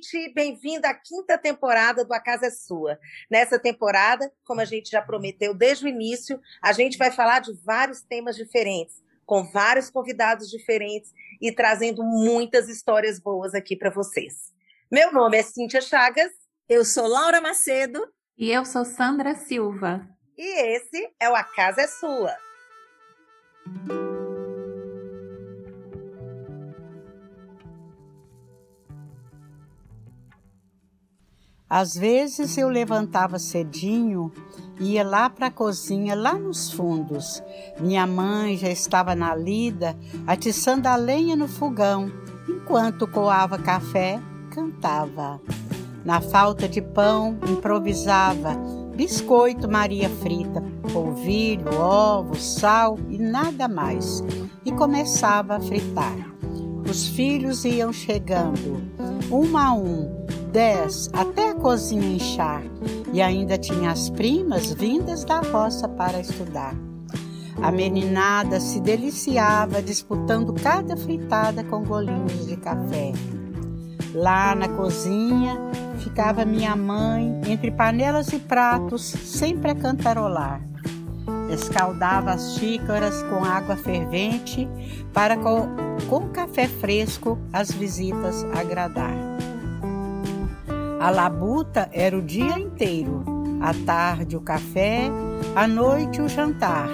gente! Bem-vindo à quinta temporada do A Casa é Sua. Nessa temporada, como a gente já prometeu desde o início, a gente vai falar de vários temas diferentes, com vários convidados diferentes e trazendo muitas histórias boas aqui para vocês. Meu nome é Cíntia Chagas. Eu sou Laura Macedo. E eu sou Sandra Silva. E esse é o A Casa é Sua. Às vezes eu levantava cedinho ia lá para a cozinha, lá nos fundos. Minha mãe já estava na lida, atiçando a lenha no fogão, enquanto coava café, cantava. Na falta de pão, improvisava biscoito Maria frita, polvilho, ovo, sal e nada mais. E começava a fritar. Os filhos iam chegando, um a um, dez até a cozinha inchar, e ainda tinha as primas vindas da roça para estudar. A meninada se deliciava disputando cada fritada com golinhos de café. Lá na cozinha ficava minha mãe, entre panelas e pratos, sempre a cantarolar. Escaldava as xícaras com água fervente para, com, com café fresco, as visitas agradar. A labuta era o dia inteiro, à tarde o café, à noite o jantar,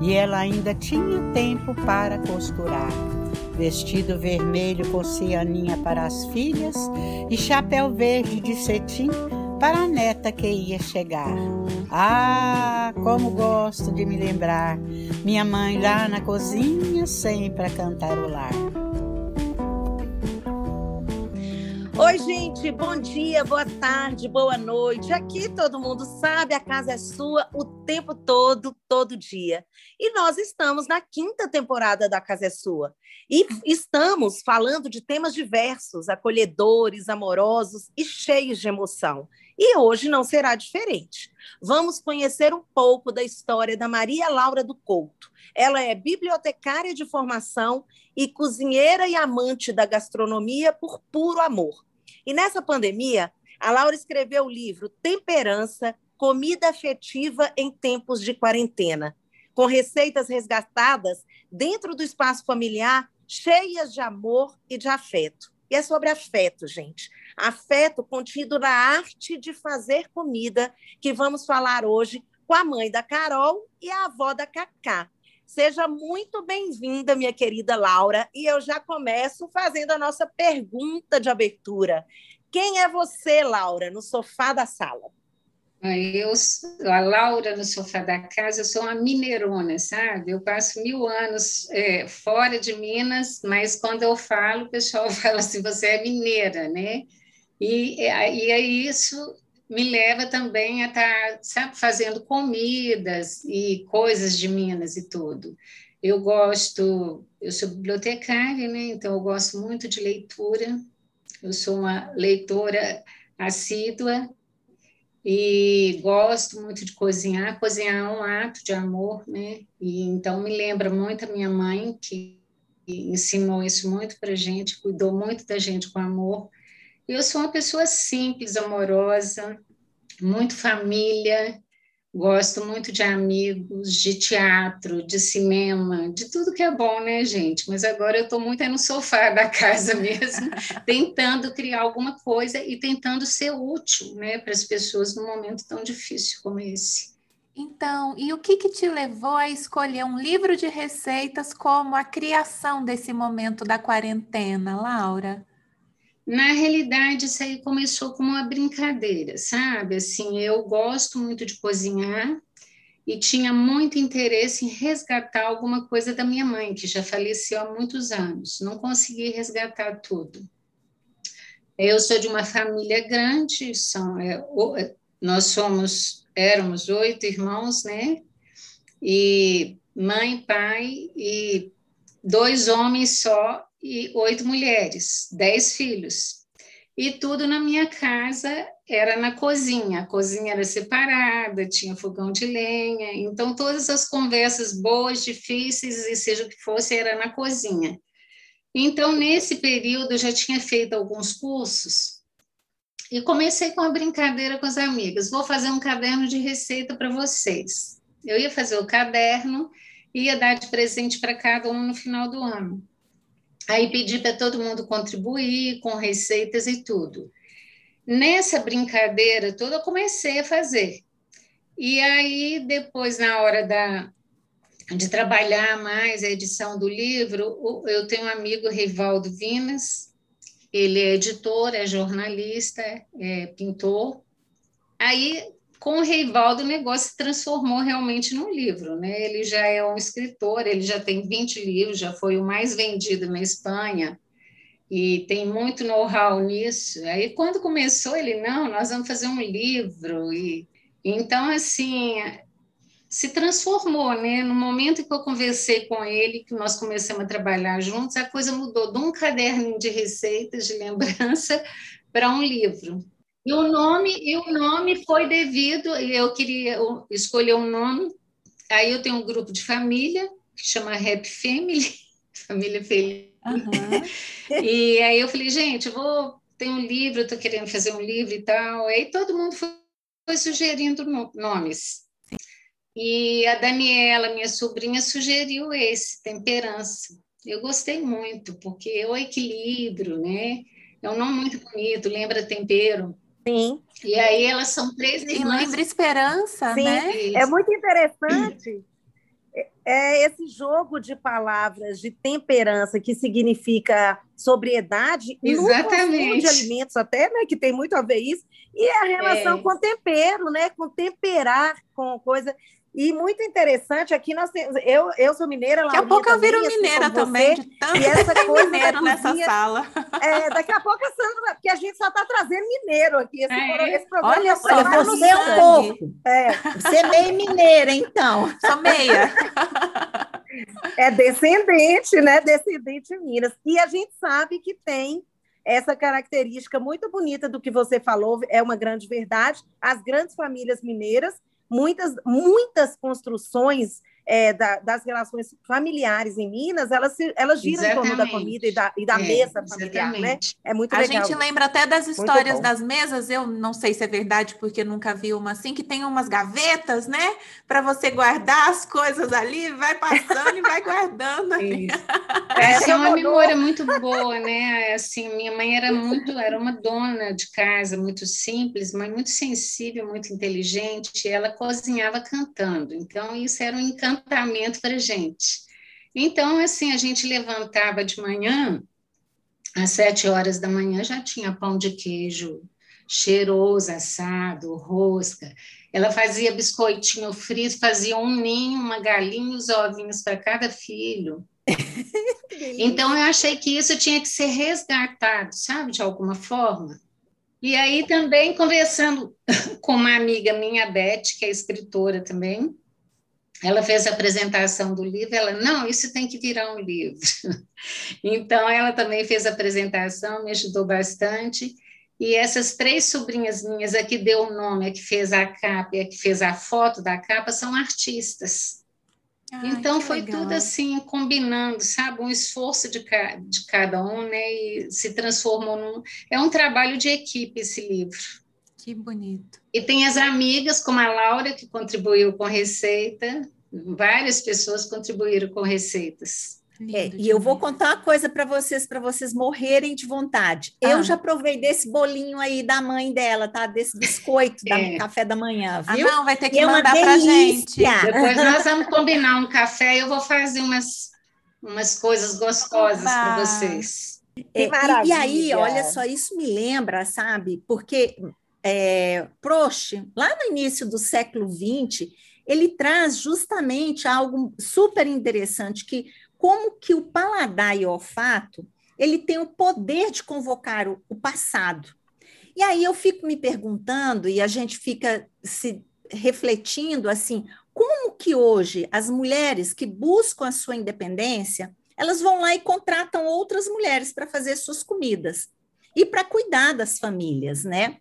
e ela ainda tinha tempo para costurar. Vestido vermelho com cianinha para as filhas e chapéu verde de cetim para a neta que ia chegar. Ah, como gosto de me lembrar, minha mãe lá na cozinha sempre a cantarolar. Oi, gente, bom dia, boa tarde, boa noite. Aqui todo mundo sabe, a casa é sua o tempo todo, todo dia. E nós estamos na quinta temporada da Casa é Sua. E estamos falando de temas diversos, acolhedores, amorosos e cheios de emoção. E hoje não será diferente. Vamos conhecer um pouco da história da Maria Laura do Couto. Ela é bibliotecária de formação e cozinheira e amante da gastronomia por puro amor. E nessa pandemia, a Laura escreveu o livro Temperança, Comida Afetiva em Tempos de Quarentena, com receitas resgatadas dentro do espaço familiar, cheias de amor e de afeto. E é sobre afeto, gente. Afeto contido na arte de fazer comida, que vamos falar hoje com a mãe da Carol e a avó da Cacá, Seja muito bem-vinda, minha querida Laura, e eu já começo fazendo a nossa pergunta de abertura. Quem é você, Laura, no sofá da sala? Eu, a Laura no sofá da casa, eu sou uma mineirona, sabe? Eu passo mil anos é, fora de Minas, mas quando eu falo, o pessoal fala assim: você é mineira, né? E, e é isso me leva também a estar, sabe, fazendo comidas e coisas de Minas e tudo. Eu gosto, eu sou bibliotecária, né? Então eu gosto muito de leitura. Eu sou uma leitora assídua e gosto muito de cozinhar. Cozinhar é um ato de amor, né? E então me lembra muito a minha mãe que ensinou isso muito para gente, cuidou muito da gente com amor. Eu sou uma pessoa simples, amorosa, muito família, gosto muito de amigos, de teatro, de cinema, de tudo que é bom, né, gente? Mas agora eu estou muito aí no sofá da casa mesmo, tentando criar alguma coisa e tentando ser útil, né, para as pessoas num momento tão difícil como esse. Então, e o que, que te levou a escolher um livro de receitas como a criação desse momento da quarentena, Laura? Na realidade, isso aí começou como uma brincadeira, sabe? Assim, eu gosto muito de cozinhar e tinha muito interesse em resgatar alguma coisa da minha mãe, que já faleceu há muitos anos. Não consegui resgatar tudo. Eu sou de uma família grande, são, é, nós somos, éramos oito irmãos, né? E mãe, pai e dois homens só e oito mulheres, dez filhos. E tudo na minha casa era na cozinha. A cozinha era separada, tinha fogão de lenha. Então, todas as conversas boas, difíceis, e seja o que fosse, era na cozinha. Então, nesse período, eu já tinha feito alguns cursos e comecei com uma brincadeira com as amigas. Vou fazer um caderno de receita para vocês. Eu ia fazer o caderno e ia dar de presente para cada um no final do ano. Aí pedi para todo mundo contribuir com receitas e tudo. Nessa brincadeira toda, eu comecei a fazer. E aí, depois, na hora da, de trabalhar mais a edição do livro, eu tenho um amigo, Rivaldo Vinas, ele é editor, é jornalista, é pintor. Aí, com o Rivaldo, o negócio se transformou realmente num livro. Né? Ele já é um escritor, ele já tem 20 livros, já foi o mais vendido na Espanha, e tem muito know-how nisso. Aí, quando começou, ele, não, nós vamos fazer um livro, e então, assim, se transformou, né? No momento que eu conversei com ele, que nós começamos a trabalhar juntos, a coisa mudou de um caderninho de receitas, de lembrança, para um livro. E o nome, e o nome foi devido, eu queria escolher um nome, aí eu tenho um grupo de família, que chama Happy Family, Família Feliz. Uhum. e aí eu falei, gente, vou, tem um livro, estou querendo fazer um livro e tal. Aí todo mundo foi foi sugerindo nomes. E a Daniela, minha sobrinha, sugeriu esse, Temperança. Eu gostei muito, porque é o equilíbrio, né? É um nome muito bonito, lembra tempero. Sim. E aí elas são três irmãs. E lembra esperança, Sim. né? É muito interessante é esse jogo de palavras de temperança que significa sobriedade Exatamente. no de alimentos até, né, que tem muito a ver isso, e a relação é. com tempero, né, com temperar, com coisa e muito interessante, aqui nós temos. Eu, eu sou mineira, Daqui a pouco eu viro assim mineira também, de tanto e essa coisa mineiro nessa cozinha, sala. É, daqui a pouco a Sandra, porque a gente só está trazendo mineiro aqui. Esse, é. esse programa olha só, olha, você é um pouco. É. Você é meio mineira, então. Sou meia. É descendente, né? Descendente de Minas. E a gente sabe que tem essa característica muito bonita do que você falou, é uma grande verdade. As grandes famílias mineiras muitas, muitas construções é, da, das relações familiares em Minas, elas, elas giram exatamente. em torno da comida e da, e da é, mesa familiar, né? exatamente. né? É muito a legal. A gente lembra até das histórias das mesas, eu não sei se é verdade, porque nunca vi uma assim, que tem umas gavetas, né? Para você guardar as coisas ali, vai passando e vai guardando ali. Essa é uma memória muito boa, né? Assim, minha mãe era muito, era uma dona de casa, muito simples, mas muito sensível, muito inteligente, ela cozinhava cantando, então isso era um encanto encantamento para a gente. Então, assim, a gente levantava de manhã, às sete horas da manhã já tinha pão de queijo cheiroso, assado, rosca. Ela fazia biscoitinho frito, fazia um ninho, uma galinha os ovinhos para cada filho. então, eu achei que isso tinha que ser resgatado, sabe, de alguma forma. E aí também conversando com uma amiga minha, Beth, que é escritora também, ela fez a apresentação do livro, ela, não, isso tem que virar um livro. então, ela também fez a apresentação, me ajudou bastante. E essas três sobrinhas minhas, a que deu o nome, a que fez a capa e a que fez a foto da capa, são artistas. Ai, então, foi legal. tudo assim, combinando, sabe? Um esforço de, ca de cada um, né? E se transformou num. É um trabalho de equipe esse livro. Que bonito. E tem as amigas, como a Laura, que contribuiu com receita, várias pessoas contribuíram com receitas. É, e eu vou contar uma coisa para vocês, para vocês morrerem de vontade. Ah. Eu já provei desse bolinho aí da mãe dela, tá? Desse biscoito é. da café da manhã, ah, viu? Ah, não, vai ter que é mandar para gente. Depois nós vamos combinar um café e eu vou fazer umas, umas coisas gostosas para vocês. É, e, e, aí, olha só, isso me lembra, sabe? Porque é, Proust, lá no início do século XX, ele traz justamente algo super interessante, que como que o paladar e o olfato, ele tem o poder de convocar o, o passado. E aí eu fico me perguntando, e a gente fica se refletindo assim, como que hoje as mulheres que buscam a sua independência, elas vão lá e contratam outras mulheres para fazer suas comidas e para cuidar das famílias, né?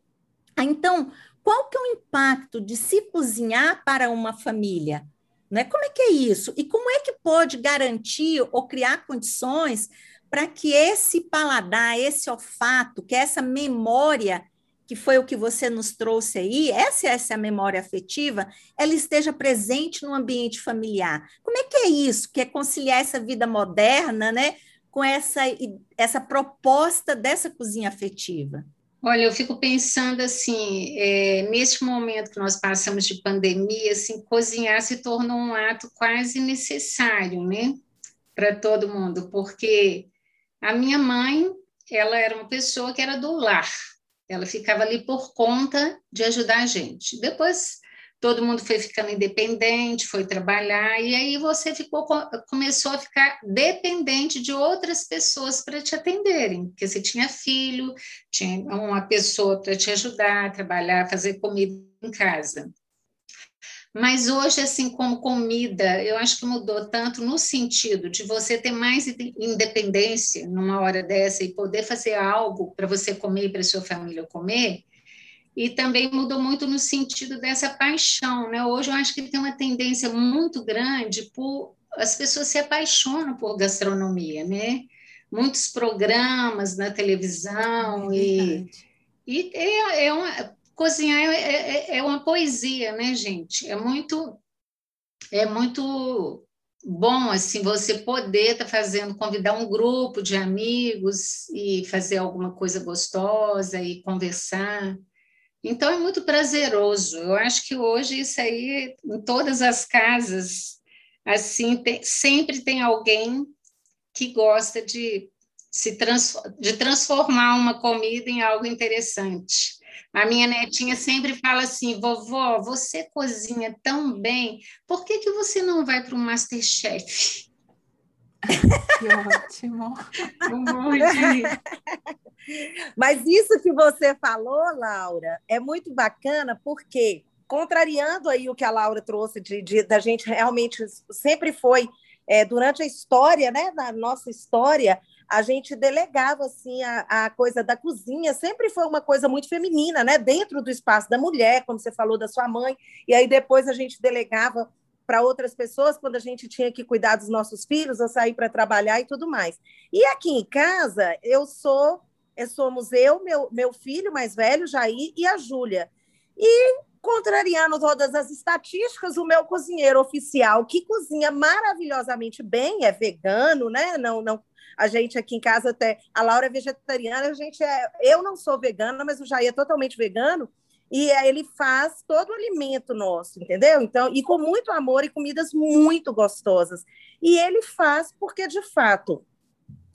Então, qual que é o impacto de se cozinhar para uma família? Né? Como é que é isso? E como é que pode garantir ou criar condições para que esse paladar, esse olfato, que é essa memória que foi o que você nos trouxe aí, essa, essa é a memória afetiva, ela esteja presente no ambiente familiar. Como é que é isso? Que é conciliar essa vida moderna, né, com essa, essa proposta dessa cozinha afetiva? Olha, eu fico pensando assim, é, neste momento que nós passamos de pandemia, assim, cozinhar se tornou um ato quase necessário, né, para todo mundo, porque a minha mãe, ela era uma pessoa que era do lar, ela ficava ali por conta de ajudar a gente. Depois todo mundo foi ficando independente, foi trabalhar, e aí você ficou, começou a ficar dependente de outras pessoas para te atenderem, porque você tinha filho, tinha uma pessoa para te ajudar, trabalhar, fazer comida em casa. Mas hoje, assim, como comida, eu acho que mudou tanto no sentido de você ter mais independência numa hora dessa e poder fazer algo para você comer e para sua família comer, e também mudou muito no sentido dessa paixão, né? Hoje eu acho que tem uma tendência muito grande por as pessoas se apaixonam por gastronomia, né? Muitos programas na televisão é e, e é, é uma, cozinhar é, é, é, uma poesia, né, gente? É muito é muito bom assim você poder estar tá fazendo convidar um grupo de amigos e fazer alguma coisa gostosa e conversar. Então é muito prazeroso. Eu acho que hoje isso aí em todas as casas assim tem, sempre tem alguém que gosta de se trans, de transformar uma comida em algo interessante. A minha netinha sempre fala assim: vovó, você cozinha tão bem, por que, que você não vai para o Masterchef? Que ótimo! Mas isso que você falou, Laura, é muito bacana, porque, contrariando aí o que a Laura trouxe, de, de da gente realmente sempre foi, é, durante a história, né, da nossa história, a gente delegava assim a, a, coisa da cozinha, sempre foi uma coisa muito feminina, né? Dentro do espaço da mulher, como você falou da sua mãe, e aí depois a gente delegava para outras pessoas quando a gente tinha que cuidar dos nossos filhos ou sair para trabalhar e tudo mais. E aqui em casa, eu sou, eu somos eu, meu, meu filho mais velho, Jair, e a Júlia. E contrariando todas as estatísticas, o meu cozinheiro oficial, que cozinha maravilhosamente bem, é vegano, né? Não, não, a gente aqui em casa até a Laura é vegetariana, a gente é, eu não sou vegana, mas o Jair é totalmente vegano e ele faz todo o alimento nosso, entendeu? Então, e com muito amor e comidas muito gostosas. E ele faz porque, de fato,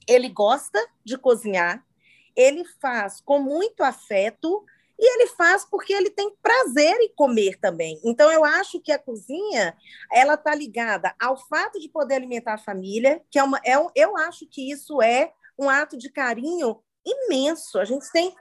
ele gosta de cozinhar, ele faz com muito afeto e ele faz porque ele tem prazer em comer também. Então, eu acho que a cozinha ela está ligada ao fato de poder alimentar a família, que é uma, é eu acho que isso é um ato de carinho imenso. A gente tem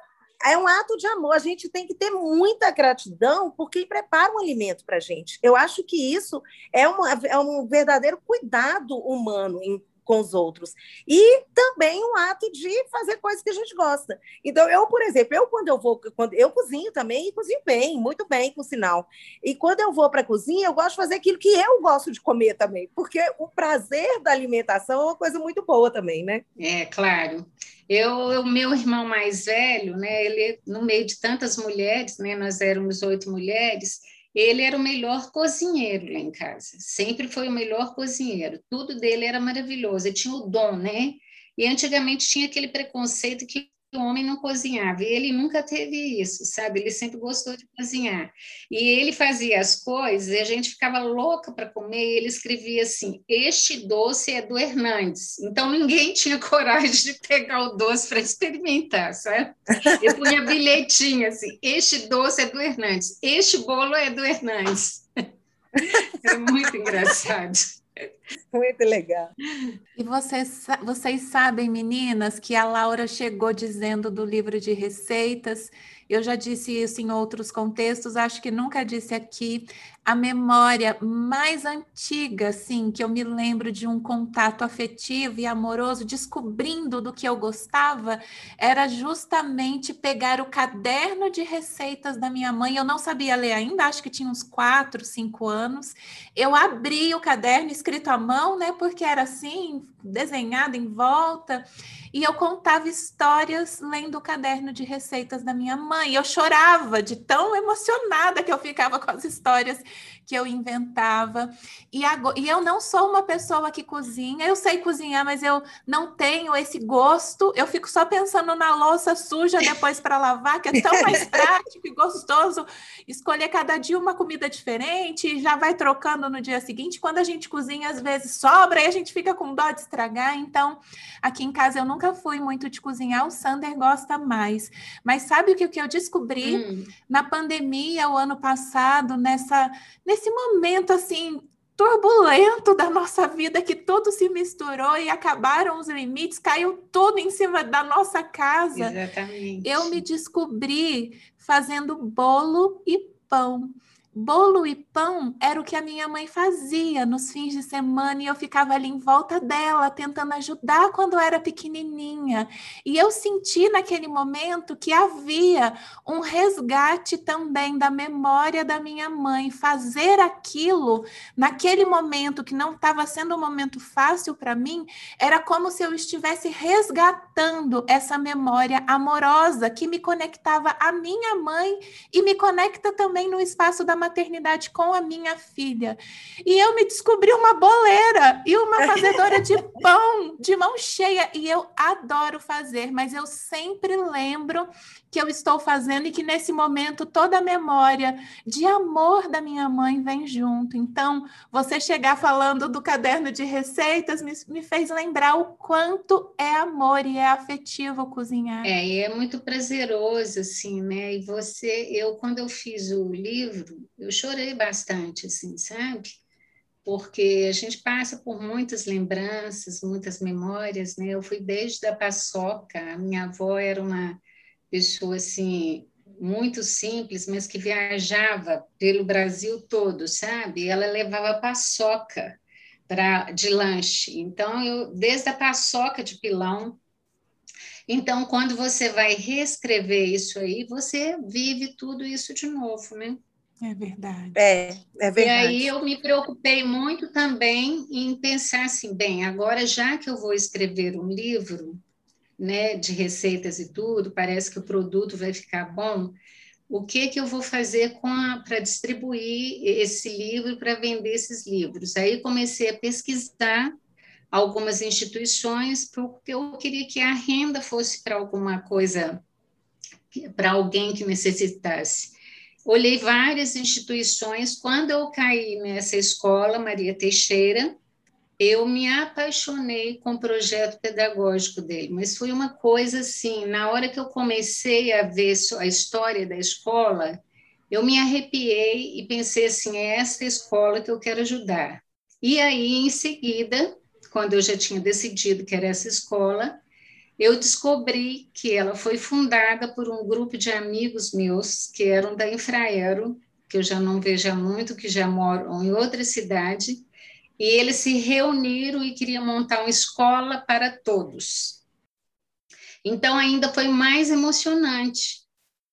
é um ato de amor. A gente tem que ter muita gratidão por quem prepara um alimento para a gente. Eu acho que isso é, uma, é um verdadeiro cuidado humano com os outros. E também um ato de fazer coisas que a gente gosta. Então, eu, por exemplo, eu quando eu vou, quando eu cozinho também, e cozinho bem, muito bem, por sinal. E quando eu vou para a cozinha, eu gosto de fazer aquilo que eu gosto de comer também, porque o prazer da alimentação é uma coisa muito boa também, né? É, claro. Eu, o meu irmão mais velho, né, ele no meio de tantas mulheres, né, nós éramos oito mulheres, ele era o melhor cozinheiro lá em casa. Sempre foi o melhor cozinheiro. Tudo dele era maravilhoso. Ele tinha o dom, né? E antigamente tinha aquele preconceito que o homem não cozinhava. E ele nunca teve isso, sabe? Ele sempre gostou de cozinhar. E ele fazia as coisas e a gente ficava louca para comer. E ele escrevia assim: Este doce é do Hernandes. Então ninguém tinha coragem de pegar o doce para experimentar, sabe? Eu punha bilhetinho assim: Este doce é do Hernandes. Este bolo é do Hernandes. É muito engraçado. Muito legal. E vocês, vocês sabem, meninas, que a Laura chegou dizendo do livro de receitas. Eu já disse isso em outros contextos, acho que nunca disse aqui a memória mais antiga, assim, que eu me lembro de um contato afetivo e amoroso, descobrindo do que eu gostava, era justamente pegar o caderno de receitas da minha mãe. Eu não sabia ler ainda, acho que tinha uns quatro, cinco anos. Eu abri o caderno escrito à mão, né? Porque era assim, desenhado em volta. E eu contava histórias lendo o caderno de receitas da minha mãe. Eu chorava de tão emocionada que eu ficava com as histórias que eu inventava. E, agora, e eu não sou uma pessoa que cozinha, eu sei cozinhar, mas eu não tenho esse gosto. Eu fico só pensando na louça suja depois para lavar, que é tão mais prático e gostoso escolher cada dia uma comida diferente e já vai trocando no dia seguinte. Quando a gente cozinha, às vezes sobra e a gente fica com dó de estragar. Então, aqui em casa eu nunca fui muito de cozinhar, o Sander gosta mais. Mas sabe o que, o que eu descobri hum. na pandemia, o ano passado, nessa nesse momento assim turbulento da nossa vida que tudo se misturou e acabaram os limites, caiu tudo em cima da nossa casa. Exatamente. Eu me descobri fazendo bolo e pão. Bolo e pão era o que a minha mãe fazia nos fins de semana e eu ficava ali em volta dela, tentando ajudar quando era pequenininha. E eu senti naquele momento que havia um resgate também da memória da minha mãe. Fazer aquilo naquele momento que não estava sendo um momento fácil para mim, era como se eu estivesse resgatando essa memória amorosa que me conectava à minha mãe e me conecta também no espaço da maternidade com a minha filha. E eu me descobri uma boleira e uma fazedora de pão de mão cheia. E eu adoro fazer, mas eu sempre lembro que eu estou fazendo e que nesse momento toda a memória de amor da minha mãe vem junto. Então, você chegar falando do caderno de receitas me, me fez lembrar o quanto é amor e é afetivo cozinhar. É, e é muito prazeroso, assim, né? E você, eu, quando eu fiz o livro, eu chorei bastante, assim, sabe? Porque a gente passa por muitas lembranças, muitas memórias, né? Eu fui desde a paçoca, a minha avó era uma pessoa assim muito simples, mas que viajava pelo Brasil todo, sabe? Ela levava paçoca para de lanche. Então eu desde a paçoca de pilão. Então quando você vai reescrever isso aí, você vive tudo isso de novo, né? É verdade. É, é verdade. E aí eu me preocupei muito também em pensar assim, bem, agora já que eu vou escrever um livro, né, de receitas e tudo, parece que o produto vai ficar bom. O que que eu vou fazer para distribuir esse livro, para vender esses livros? Aí comecei a pesquisar algumas instituições, porque eu queria que a renda fosse para alguma coisa, para alguém que necessitasse. Olhei várias instituições, quando eu caí nessa escola, Maria Teixeira, eu me apaixonei com o projeto pedagógico dele, mas foi uma coisa assim, na hora que eu comecei a ver a história da escola, eu me arrepiei e pensei assim, é essa escola que eu quero ajudar. E aí, em seguida, quando eu já tinha decidido que era essa escola, eu descobri que ela foi fundada por um grupo de amigos meus que eram da Infraero, que eu já não vejo há muito, que já moram em outra cidade, e eles se reuniram e queriam montar uma escola para todos. Então, ainda foi mais emocionante,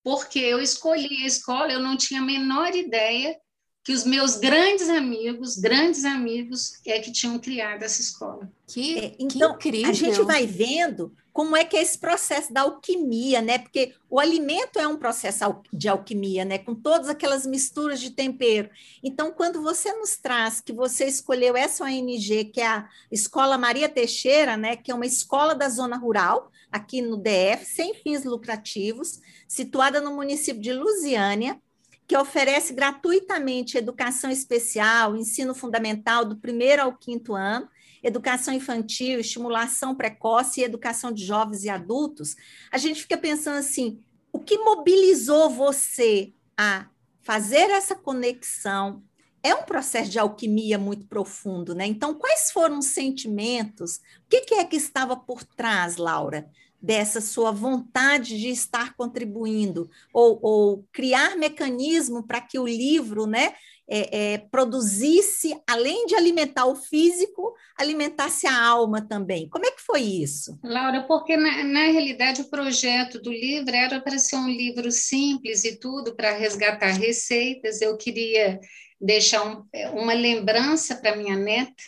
porque eu escolhi a escola, eu não tinha a menor ideia que os meus grandes amigos, grandes amigos, é que tinham criado essa escola. Que, é, então, que incrível. A gente vai vendo como é que é esse processo da alquimia, né? Porque o alimento é um processo de alquimia, né? Com todas aquelas misturas de tempero. Então, quando você nos traz que você escolheu essa ONG, que é a Escola Maria Teixeira, né? Que é uma escola da zona rural, aqui no DF, sem fins lucrativos, situada no município de Lusiânia, que oferece gratuitamente educação especial, ensino fundamental do primeiro ao quinto ano, educação infantil, estimulação precoce e educação de jovens e adultos, a gente fica pensando assim: o que mobilizou você a fazer essa conexão? É um processo de alquimia muito profundo, né? Então, quais foram os sentimentos? O que, que é que estava por trás, Laura, dessa sua vontade de estar contribuindo ou, ou criar mecanismo para que o livro, né, é, é, produzisse, além de alimentar o físico, alimentasse a alma também. Como é que foi isso? Laura, porque na, na realidade o projeto do livro era para ser um livro simples e tudo, para resgatar receitas. Eu queria deixar um, uma lembrança para minha neta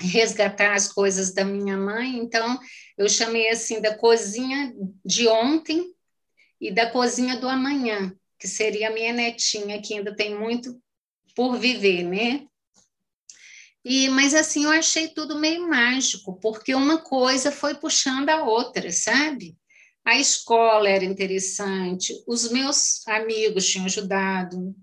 resgatar as coisas da minha mãe, então eu chamei assim da cozinha de ontem e da cozinha do amanhã, que seria a minha netinha, que ainda tem muito por viver, né? E, mas assim, eu achei tudo meio mágico, porque uma coisa foi puxando a outra, sabe? A escola era interessante, os meus amigos tinham ajudado,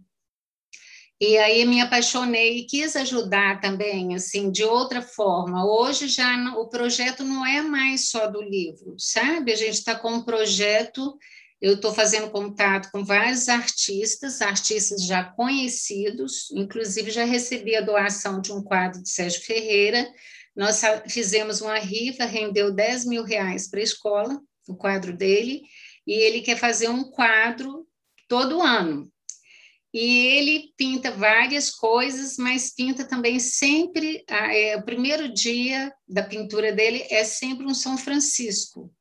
e aí me apaixonei e quis ajudar também, assim, de outra forma. Hoje já não, o projeto não é mais só do livro, sabe? A gente está com um projeto, eu estou fazendo contato com vários artistas, artistas já conhecidos, inclusive já recebi a doação de um quadro de Sérgio Ferreira. Nós fizemos uma rifa, rendeu 10 mil reais para a escola, o quadro dele, e ele quer fazer um quadro todo ano, e ele pinta várias coisas, mas pinta também sempre. É, o primeiro dia da pintura dele é sempre um São Francisco.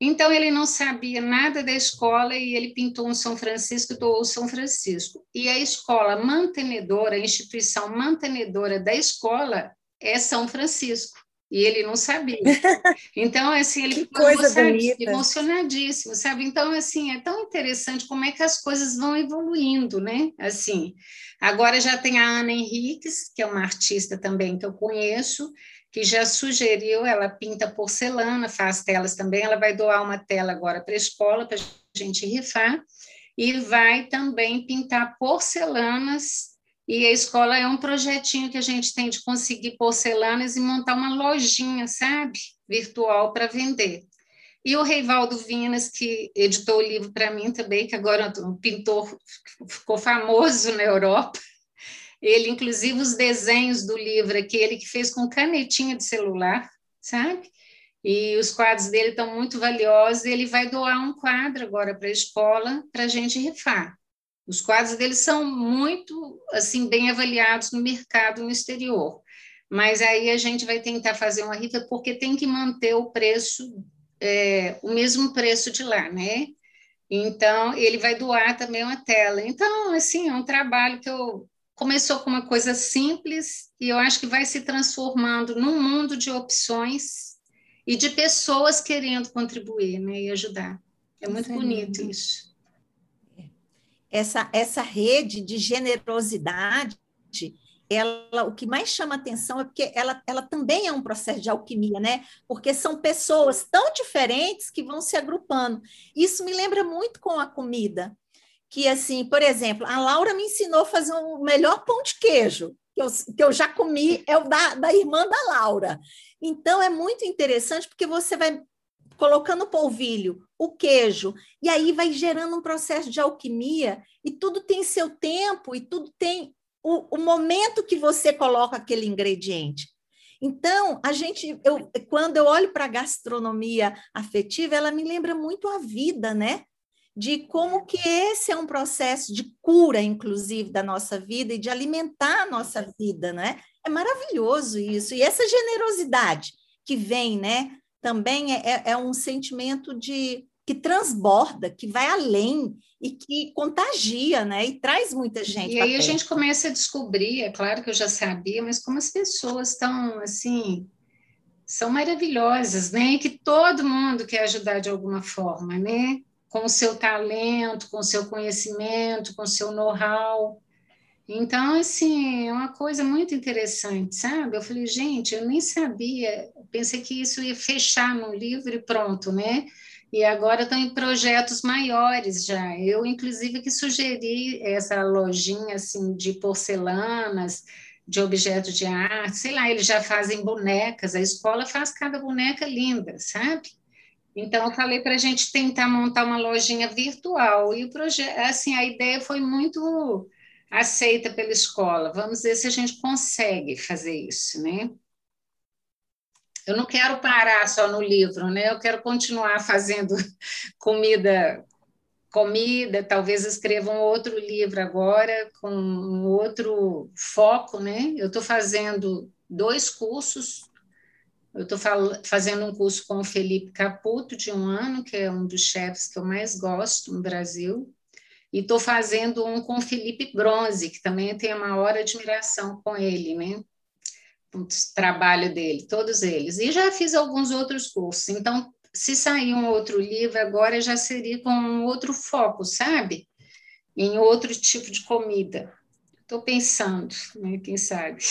Então, ele não sabia nada da escola e ele pintou um São Francisco e doou São Francisco. E a escola mantenedora, a instituição mantenedora da escola é São Francisco e ele não sabia. Então, assim, ele ficou emocionadíssimo, sabe? Então, assim, é tão interessante como é que as coisas vão evoluindo, né? Assim, agora já tem a Ana Henriques, que é uma artista também que eu conheço, que já sugeriu, ela pinta porcelana, faz telas também, ela vai doar uma tela agora para a escola, para a gente rifar, e vai também pintar porcelanas e a escola é um projetinho que a gente tem de conseguir porcelanas e montar uma lojinha, sabe? Virtual para vender. E o Reivaldo Vinas, que editou o livro para mim também, que agora é um pintor ficou famoso na Europa. Ele, inclusive, os desenhos do livro aqui, ele que fez com canetinha de celular, sabe? E os quadros dele estão muito valiosos. Ele vai doar um quadro agora para a escola para a gente rifar. Os quadros deles são muito assim bem avaliados no mercado no exterior. Mas aí a gente vai tentar fazer uma rifa porque tem que manter o preço, é, o mesmo preço de lá, né? Então, ele vai doar também uma tela. Então, assim, é um trabalho que eu começou com uma coisa simples e eu acho que vai se transformando num mundo de opções e de pessoas querendo contribuir né, e ajudar. É muito bonito isso essa, essa rede de generosidade, ela, o que mais chama atenção é porque ela, ela também é um processo de alquimia, né? Porque são pessoas tão diferentes que vão se agrupando. Isso me lembra muito com a comida, que assim, por exemplo, a Laura me ensinou a fazer o melhor pão de queijo que eu, que eu já comi, é o da, da irmã da Laura. Então é muito interessante porque você vai colocando o polvilho, o queijo, e aí vai gerando um processo de alquimia, e tudo tem seu tempo, e tudo tem o, o momento que você coloca aquele ingrediente. Então, a gente, eu, quando eu olho para a gastronomia afetiva, ela me lembra muito a vida, né? De como que esse é um processo de cura, inclusive, da nossa vida e de alimentar a nossa vida, né? É maravilhoso isso. E essa generosidade que vem, né? Também é, é, é um sentimento de que transborda, que vai além e que contagia, né? E traz muita gente. E aí a gente começa a descobrir, é claro que eu já sabia, mas como as pessoas estão assim são maravilhosas, né? E que todo mundo quer ajudar de alguma forma, né? Com o seu talento, com o seu conhecimento, com o seu know-how. Então, assim, é uma coisa muito interessante, sabe? Eu falei, gente, eu nem sabia, pensei que isso ia fechar no livro e pronto, né? E agora estão em projetos maiores já. Eu, inclusive, que sugeri essa lojinha, assim, de porcelanas, de objetos de arte, sei lá, eles já fazem bonecas, a escola faz cada boneca linda, sabe? Então, eu falei para a gente tentar montar uma lojinha virtual, e o projeto, assim, a ideia foi muito aceita pela escola. Vamos ver se a gente consegue fazer isso, né? Eu não quero parar só no livro, né? Eu quero continuar fazendo comida, comida. Talvez escreva um outro livro agora com um outro foco, né? Eu estou fazendo dois cursos. Eu estou fazendo um curso com o Felipe Caputo de um ano, que é um dos chefes que eu mais gosto no Brasil. E estou fazendo um com Felipe Bronze, que também tenho uma maior admiração com ele, né? o trabalho dele, todos eles. E já fiz alguns outros cursos. Então, se sair um outro livro agora, já seria com um outro foco, sabe? Em outro tipo de comida. Estou pensando, né? quem sabe.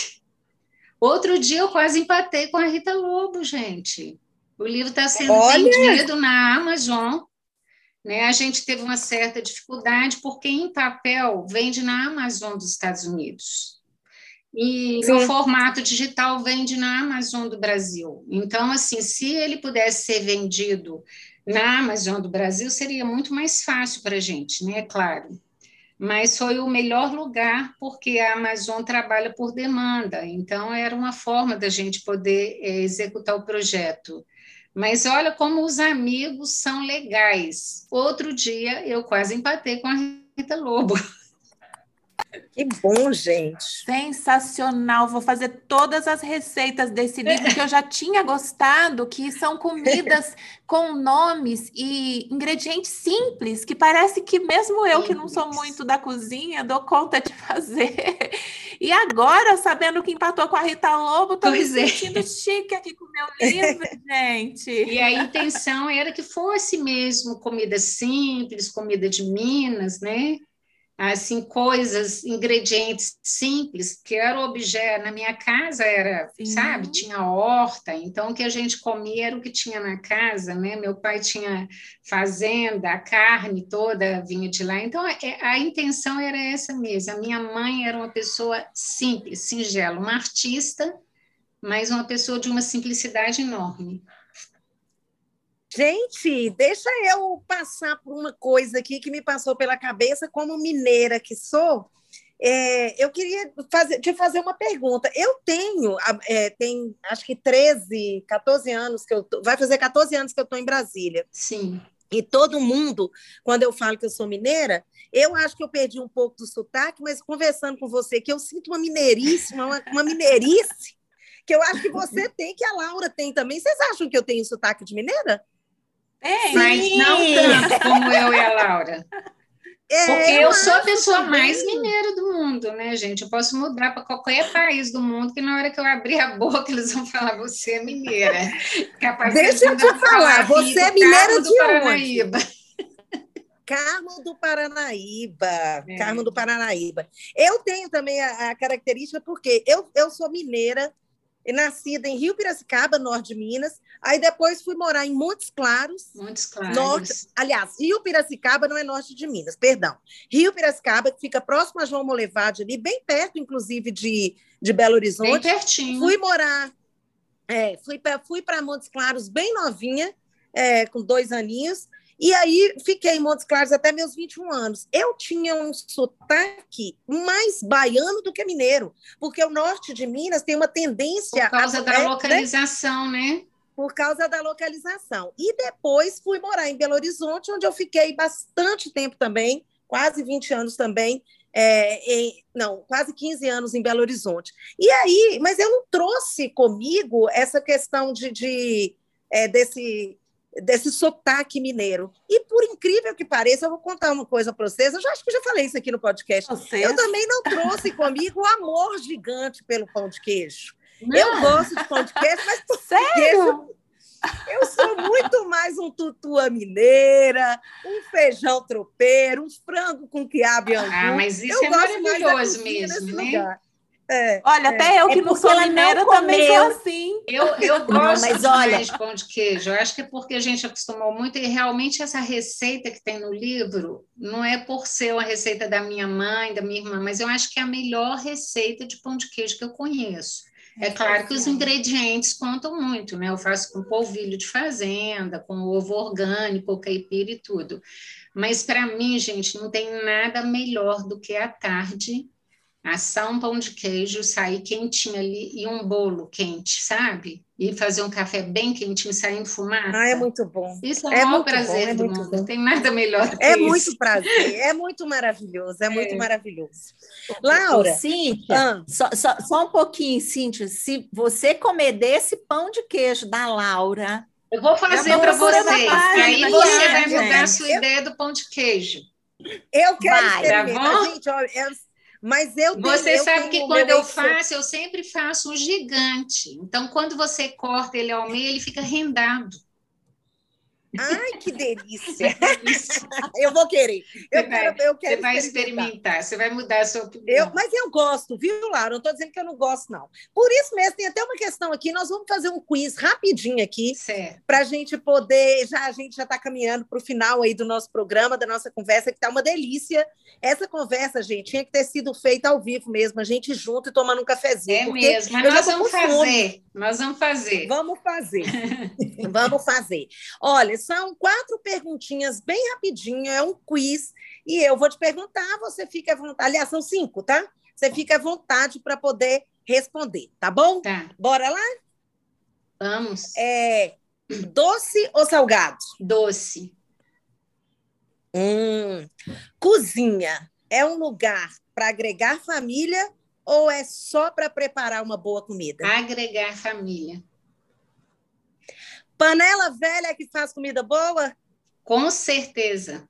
Outro dia eu quase empatei com a Rita Lobo, gente. O livro está sendo Olha. vendido na Amazon. Né? A gente teve uma certa dificuldade, porque em papel vende na Amazon dos Estados Unidos. E Sim. no formato digital vende na Amazon do Brasil. Então, assim, se ele pudesse ser vendido na Amazon do Brasil, seria muito mais fácil para a gente, né? Claro. Mas foi o melhor lugar porque a Amazon trabalha por demanda. Então, era uma forma da gente poder é, executar o projeto. Mas olha como os amigos são legais. Outro dia eu quase empatei com a Rita Lobo. Que bom, gente. Sensacional. Vou fazer todas as receitas desse livro que eu já tinha gostado, que são comidas com nomes e ingredientes simples, que parece que mesmo eu que não sou muito da cozinha, dou conta de fazer. E agora, sabendo que empatou com a Rita Lobo, estou me é. sentindo chique aqui com o meu livro, gente. E a intenção era que fosse mesmo comida simples, comida de Minas, né? Assim coisas, ingredientes simples, que era o objeto na minha casa era, Sim. sabe, tinha horta, então o que a gente comia era o que tinha na casa, né? Meu pai tinha fazenda, a carne toda vinha de lá. Então a, é, a intenção era essa mesmo. A minha mãe era uma pessoa simples, singela, uma artista, mas uma pessoa de uma simplicidade enorme. Gente, deixa eu passar por uma coisa aqui que me passou pela cabeça como mineira que sou. É, eu queria fazer, te fazer uma pergunta. Eu tenho, é, tem acho que 13, 14 anos que eu tô, vai fazer 14 anos que eu estou em Brasília. Sim. E todo mundo, quando eu falo que eu sou mineira, eu acho que eu perdi um pouco do sotaque, mas conversando com você, que eu sinto uma mineiríssima, uma, uma mineirice, que eu acho que você tem, que a Laura tem também. Vocês acham que eu tenho sotaque de mineira? É, mas não tanto como eu e a Laura. É, Porque eu, eu sou a pessoa também. mais mineira do mundo, né, gente? Eu posso mudar para qualquer país do mundo, que na hora que eu abrir a boca, eles vão falar: você é mineira. Capaz Deixa eu te falar, você é mineira de Paranaíba. Carmo do Paranaíba, é. Carmo do Paranaíba. Eu tenho também a, a característica, porque eu, eu sou mineira, nascida em Rio Piracicaba, norte de Minas. Aí depois fui morar em Montes Claros. Montes Claros. Norte, aliás, Rio Piracicaba não é norte de Minas, perdão. Rio Piracicaba, que fica próximo a João Molevade, ali, bem perto, inclusive, de, de Belo Horizonte. Bem pertinho. Fui morar, é, fui para fui Montes Claros bem novinha, é, com dois aninhos. E aí fiquei em Montes Claros até meus 21 anos. Eu tinha um sotaque mais baiano do que mineiro, porque o norte de Minas tem uma tendência. Por causa a, da é, localização, né? né? Por causa da localização. E depois fui morar em Belo Horizonte, onde eu fiquei bastante tempo também, quase 20 anos também. É, em, não, quase 15 anos em Belo Horizonte. E aí, mas eu não trouxe comigo essa questão de, de é, desse desse sotaque mineiro. E por incrível que pareça, eu vou contar uma coisa para vocês. Eu já acho que já falei isso aqui no podcast. Eu também não trouxe comigo o amor gigante pelo pão de queijo. Não. Eu gosto de pão de queijo, mas Sério? eu sou muito mais um tutua mineira, um feijão tropeiro, um frango com quiabo e angu. Ah, mas isso eu é maravilhoso mesmo, né? Lugar. É, Olha, é. até eu que é não sou mineira também sou assim. Eu, eu gosto não, mas olha... de pão de queijo. Eu acho que é porque a gente acostumou muito e realmente essa receita que tem no livro não é por ser uma receita da minha mãe, da minha irmã, mas eu acho que é a melhor receita de pão de queijo que eu conheço. É claro que os ingredientes contam muito, né? Eu faço com polvilho de fazenda, com ovo orgânico, caipira e tudo. Mas para mim, gente, não tem nada melhor do que a tarde assar um pão de queijo, sair quentinho ali e um bolo quente, sabe? E fazer um café bem quentinho, saindo fumaça. Ah, é muito bom. Isso é, é o maior prazer bom, é do mundo. Bom. Não tem nada melhor do que É isso. muito prazer, é muito maravilhoso, é, é. muito maravilhoso. Laura. Cíntia, ah. só, só, só um pouquinho, Cíntia. Se você comer desse pão de queijo da Laura. Eu vou fazer para você. E aí você vai mudar a sua ideia do pão de queijo. Eu quero vai, tá bom? Gente, olha, Mas eu tenho, Você eu sabe que quando eu faço, eu sempre faço um gigante. Então, quando você corta ele ao meio, ele fica rendado. Ai, que delícia! eu vou querer. Eu você quero, vai, eu quero você vai experimentar. você vai mudar a sua opinião. Eu, mas eu gosto, viu, Laura? Não estou dizendo que eu não gosto, não. Por isso mesmo, tem até uma questão aqui. Nós vamos fazer um quiz rapidinho aqui para a gente poder. Já a gente já está caminhando para o final aí do nosso programa, da nossa conversa, que está uma delícia. Essa conversa, gente, tinha que ter sido feita ao vivo mesmo, a gente junto e tomando um cafezinho. É mesmo, mas nós vamos fazer. Nós vamos fazer. Vamos fazer. vamos fazer. Olha, são quatro perguntinhas bem rapidinho, é um quiz, e eu vou te perguntar, você fica à vontade. Aliás, são cinco, tá? Você fica à vontade para poder responder, tá bom? Tá. Bora lá? Vamos. É, doce ou salgado? Doce. Hum. Cozinha é um lugar para agregar família ou é só para preparar uma boa comida? Agregar família. Panela velha que faz comida boa? Com certeza.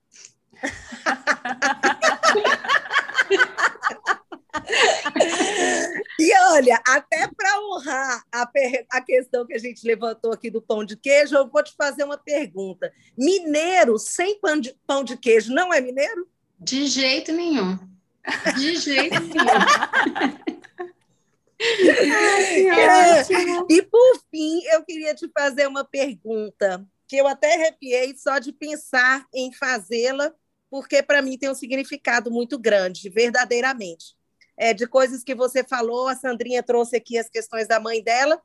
e olha, até para honrar a, a questão que a gente levantou aqui do pão de queijo, eu vou te fazer uma pergunta. Mineiro sem pão de, pão de queijo não é mineiro? De jeito nenhum. De jeito nenhum. é. E por fim, eu queria te fazer uma pergunta que eu até arrepiei só de pensar em fazê-la, porque para mim tem um significado muito grande, verdadeiramente. É, de coisas que você falou, a Sandrinha trouxe aqui as questões da mãe dela,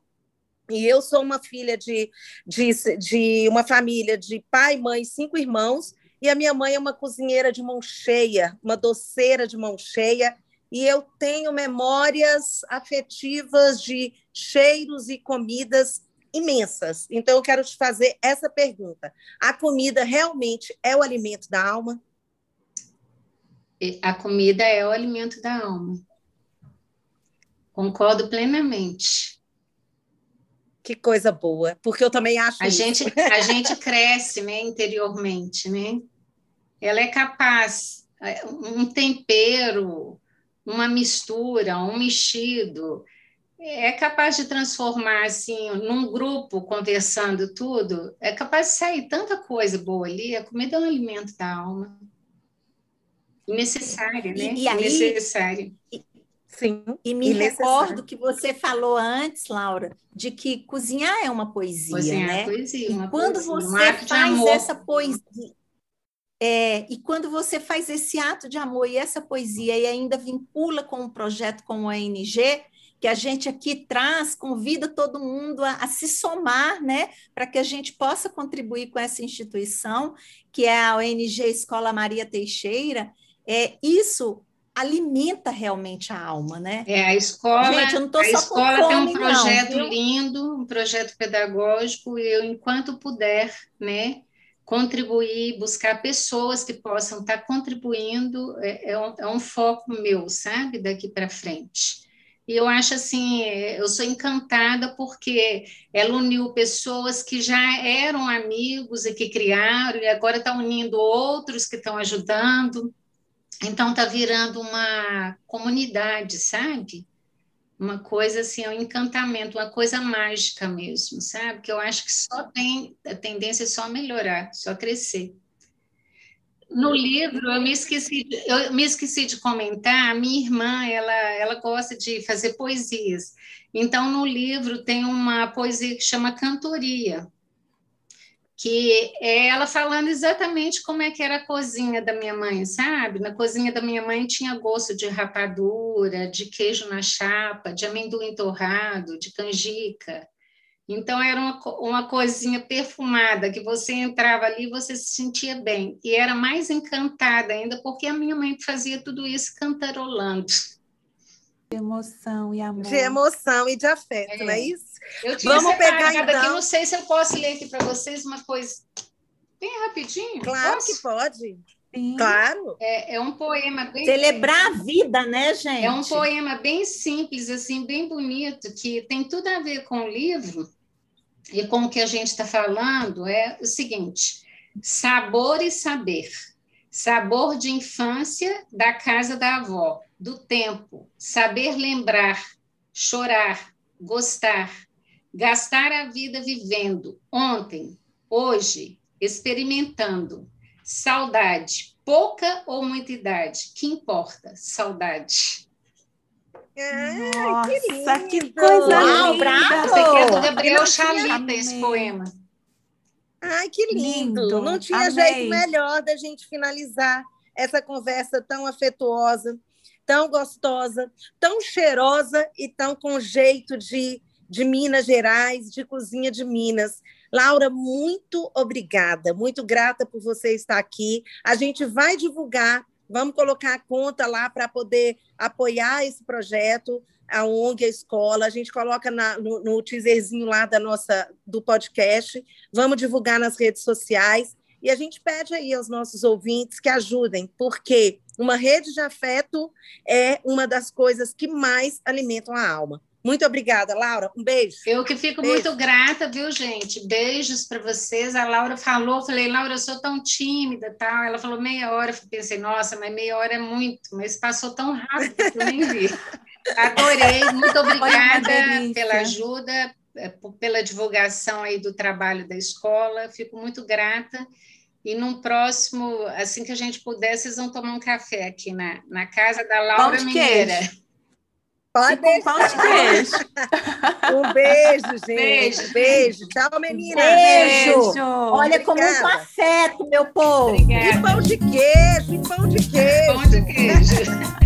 e eu sou uma filha de, de, de uma família de pai, mãe, cinco irmãos, e a minha mãe é uma cozinheira de mão cheia, uma doceira de mão cheia, e eu tenho memórias afetivas de cheiros e comidas imensas. Então, eu quero te fazer essa pergunta: a comida realmente é o alimento da alma? A comida é o alimento da alma. Concordo plenamente. Que coisa boa, porque eu também acho a isso. gente a gente cresce, né, interiormente, né? Ela é capaz é, um tempero, uma mistura, um mexido, é capaz de transformar assim num grupo conversando tudo, é capaz de sair tanta coisa boa ali. A comida é um alimento da alma. Necessária, né? E, e aí, necessária. Sim. E me e recordo que você falou antes, Laura, de que cozinhar é uma poesia, cozinhar né? É poesia, e quando poesia, você um faz essa poesia, é, e quando você faz esse ato de amor e essa poesia e ainda vincula com um projeto como a ONG, que a gente aqui traz, convida todo mundo a, a se somar, né, para que a gente possa contribuir com essa instituição, que é a ONG Escola Maria Teixeira, é, isso alimenta realmente a alma, né? É, a escola, Gente, eu não tô a só escola fome, tem um projeto não, lindo, um projeto pedagógico, e eu, enquanto puder, né, contribuir, buscar pessoas que possam estar contribuindo, é, é, um, é um, foco meu, sabe, daqui para frente. E eu acho assim, eu sou encantada porque ela uniu pessoas que já eram amigos e que criaram, e agora está unindo outros que estão ajudando. Então, está virando uma comunidade, sabe? Uma coisa assim, um encantamento, uma coisa mágica mesmo, sabe? Que eu acho que só tem a tendência é só melhorar, só crescer. No livro, eu me esqueci, de, eu me esqueci de comentar, a minha irmã, ela, ela gosta de fazer poesias. Então, no livro tem uma poesia que chama Cantoria, que é ela falando exatamente como é que era a cozinha da minha mãe, sabe? Na cozinha da minha mãe tinha gosto de rapadura, de queijo na chapa, de amendoim torrado, de canjica. Então era uma, uma coisinha perfumada que você entrava ali e você se sentia bem. E era mais encantada ainda porque a minha mãe fazia tudo isso cantarolando. De emoção e amor. De emoção e de afeto, é. não é isso? Eu tinha Vamos pegar então. aqui, não sei se eu posso ler aqui para vocês uma coisa bem rapidinho. Claro posso? que pode. Sim. Claro. É, é, um poema bem. Celebrar a vida, né, gente? É um poema bem simples, assim, bem bonito, que tem tudo a ver com o livro e com o que a gente está falando. É o seguinte: sabor e saber. Sabor de infância da casa da avó do tempo, saber lembrar, chorar, gostar, gastar a vida vivendo, ontem, hoje, experimentando, saudade, pouca ou muita idade, que importa? Saudade. Nossa, que, que coisa Uau, linda! Bravo. Aqui é do Gabriel Chalita, esse poema. Ai, que lindo! lindo. Não tinha Amei. jeito melhor da gente finalizar essa conversa tão afetuosa, tão gostosa, tão cheirosa e tão com jeito de, de Minas Gerais, de cozinha de Minas. Laura, muito obrigada, muito grata por você estar aqui. A gente vai divulgar, vamos colocar a conta lá para poder apoiar esse projeto, a ONG, a escola. A gente coloca na, no, no teaserzinho lá da nossa do podcast. Vamos divulgar nas redes sociais. E a gente pede aí aos nossos ouvintes que ajudem, porque uma rede de afeto é uma das coisas que mais alimentam a alma. Muito obrigada, Laura. Um beijo. Eu que fico beijo. muito grata, viu, gente? Beijos para vocês. A Laura falou, falei, Laura, eu sou tão tímida, tal. Ela falou meia hora. Eu pensei, nossa, mas meia hora é muito, mas passou tão rápido que eu nem vi. Adorei, muito obrigada pela ajuda, é, pela divulgação aí do trabalho da escola. Fico muito grata. E num próximo, assim que a gente puder, vocês vão tomar um café aqui na, na casa da Laura Mineira. Queijo. Pode deixar. Pão de queijo. um beijo, gente. Beijo. beijo. Tchau, menina. Beijo. beijo. Olha como um afeto, meu povo. Obrigada. E pão de queijo, e pão de queijo. Pão de queijo.